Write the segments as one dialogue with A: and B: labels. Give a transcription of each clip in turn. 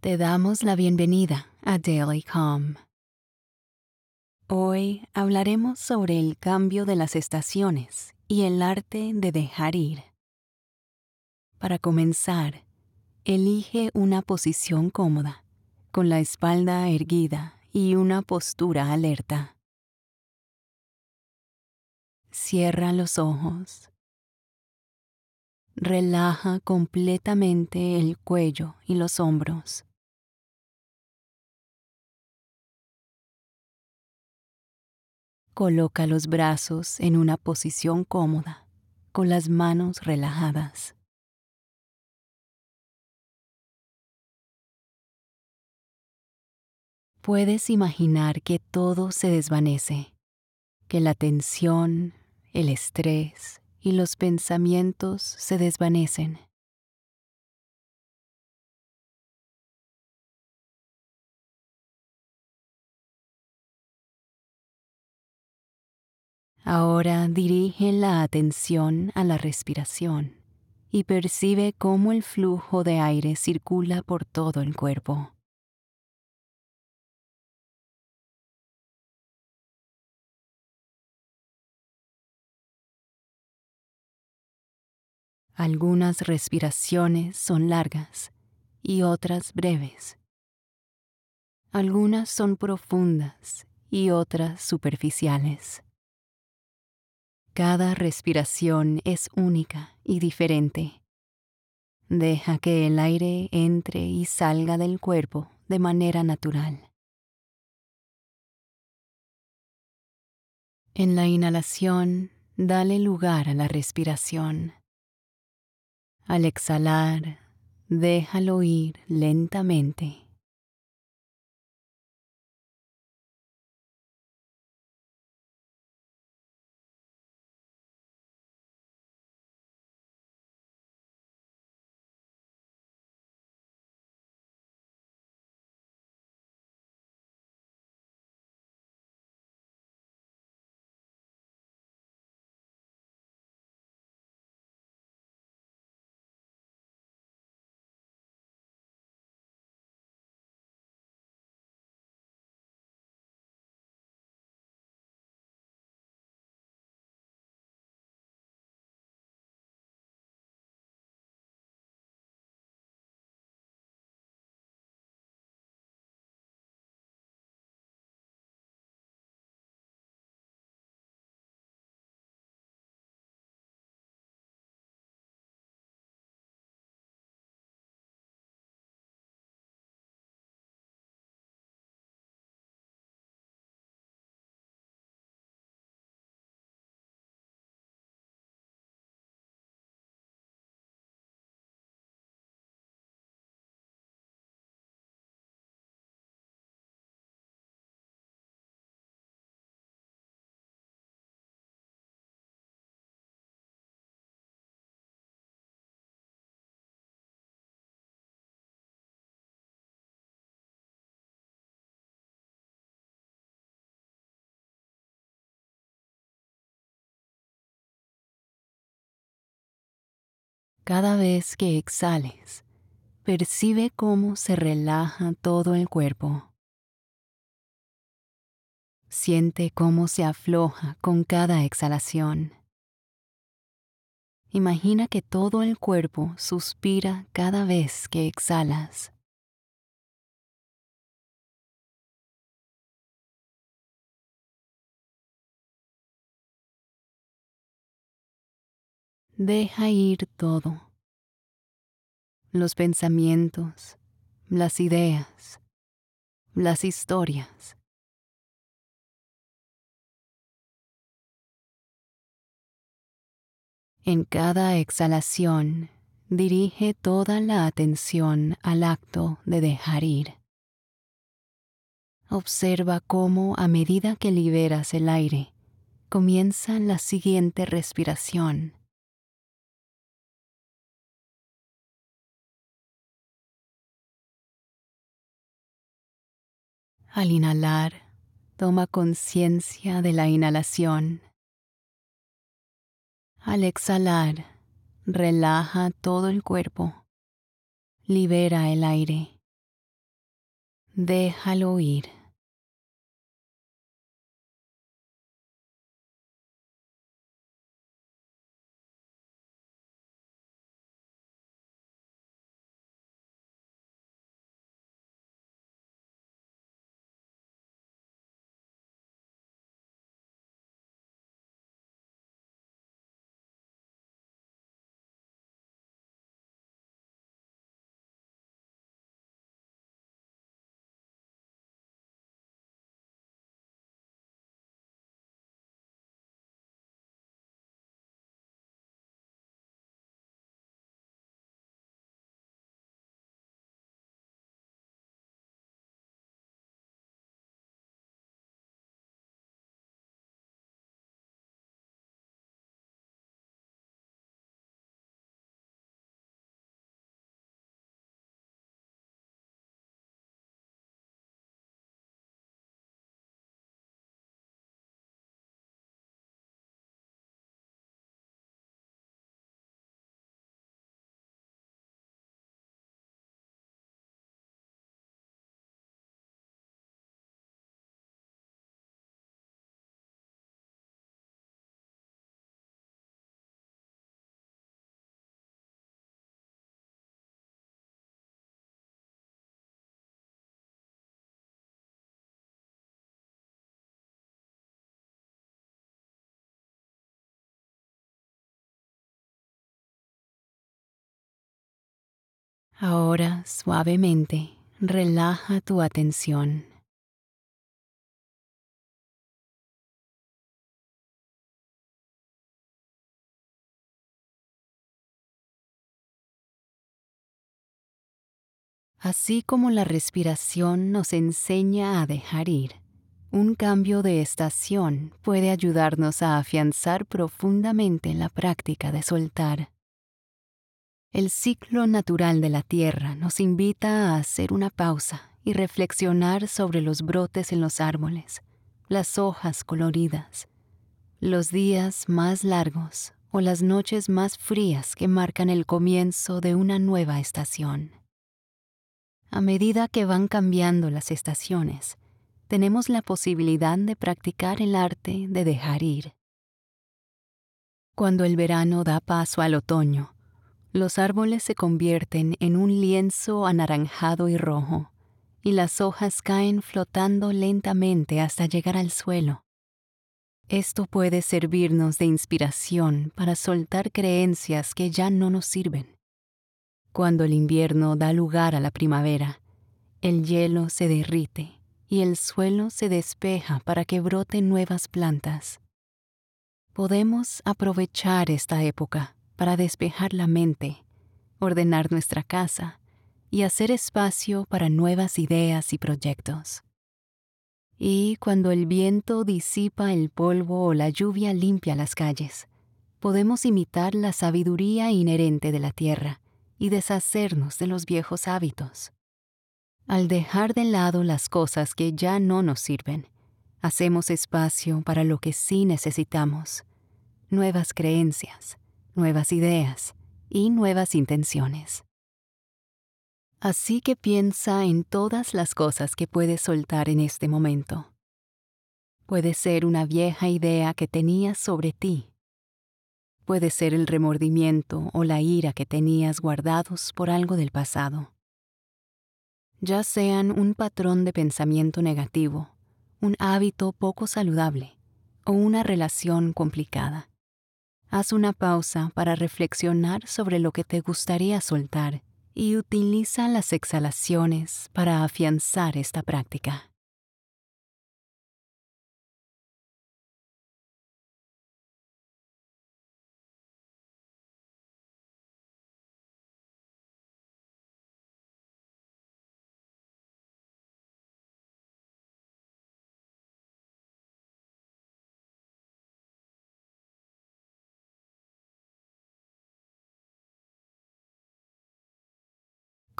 A: Te damos la bienvenida a Daily Calm. Hoy hablaremos sobre el cambio de las estaciones y el arte de dejar ir. Para comenzar, elige una posición cómoda, con la espalda erguida y una postura alerta. Cierra los ojos. Relaja completamente el cuello y los hombros. Coloca los brazos en una posición cómoda, con las manos relajadas. Puedes imaginar que todo se desvanece, que la tensión, el estrés y los pensamientos se desvanecen. Ahora dirige la atención a la respiración y percibe cómo el flujo de aire circula por todo el cuerpo. Algunas respiraciones son largas y otras breves. Algunas son profundas y otras superficiales. Cada respiración es única y diferente. Deja que el aire entre y salga del cuerpo de manera natural. En la inhalación, dale lugar a la respiración. Al exhalar, déjalo ir lentamente. Cada vez que exhales, percibe cómo se relaja todo el cuerpo. Siente cómo se afloja con cada exhalación. Imagina que todo el cuerpo suspira cada vez que exhalas. Deja ir todo. Los pensamientos, las ideas, las historias. En cada exhalación, dirige toda la atención al acto de dejar ir. Observa cómo a medida que liberas el aire, comienza la siguiente respiración Al inhalar, toma conciencia de la inhalación. Al exhalar, relaja todo el cuerpo. Libera el aire. Déjalo ir. Ahora suavemente relaja tu atención. Así como la respiración nos enseña a dejar ir, un cambio de estación puede ayudarnos a afianzar profundamente la práctica de soltar. El ciclo natural de la Tierra nos invita a hacer una pausa y reflexionar sobre los brotes en los árboles, las hojas coloridas, los días más largos o las noches más frías que marcan el comienzo de una nueva estación. A medida que van cambiando las estaciones, tenemos la posibilidad de practicar el arte de dejar ir. Cuando el verano da paso al otoño, los árboles se convierten en un lienzo anaranjado y rojo, y las hojas caen flotando lentamente hasta llegar al suelo. Esto puede servirnos de inspiración para soltar creencias que ya no nos sirven. Cuando el invierno da lugar a la primavera, el hielo se derrite y el suelo se despeja para que broten nuevas plantas. Podemos aprovechar esta época para despejar la mente, ordenar nuestra casa y hacer espacio para nuevas ideas y proyectos. Y cuando el viento disipa el polvo o la lluvia limpia las calles, podemos imitar la sabiduría inherente de la tierra y deshacernos de los viejos hábitos. Al dejar de lado las cosas que ya no nos sirven, hacemos espacio para lo que sí necesitamos, nuevas creencias, nuevas ideas y nuevas intenciones. Así que piensa en todas las cosas que puedes soltar en este momento. Puede ser una vieja idea que tenías sobre ti. Puede ser el remordimiento o la ira que tenías guardados por algo del pasado. Ya sean un patrón de pensamiento negativo, un hábito poco saludable o una relación complicada. Haz una pausa para reflexionar sobre lo que te gustaría soltar y utiliza las exhalaciones para afianzar esta práctica.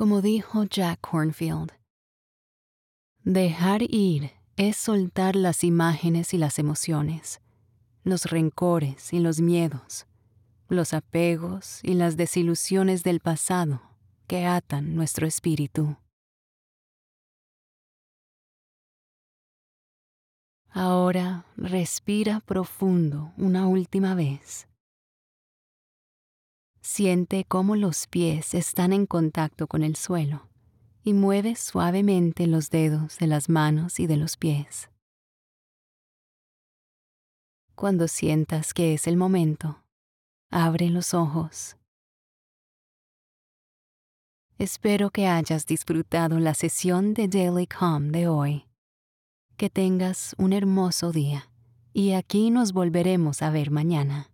A: como dijo Jack Hornfield. Dejar ir es soltar las imágenes y las emociones, los rencores y los miedos, los apegos y las desilusiones del pasado que atan nuestro espíritu. Ahora respira profundo una última vez. Siente cómo los pies están en contacto con el suelo y mueve suavemente los dedos de las manos y de los pies. Cuando sientas que es el momento, abre los ojos. Espero que hayas disfrutado la sesión de Daily Calm de hoy. Que tengas un hermoso día y aquí nos volveremos a ver mañana.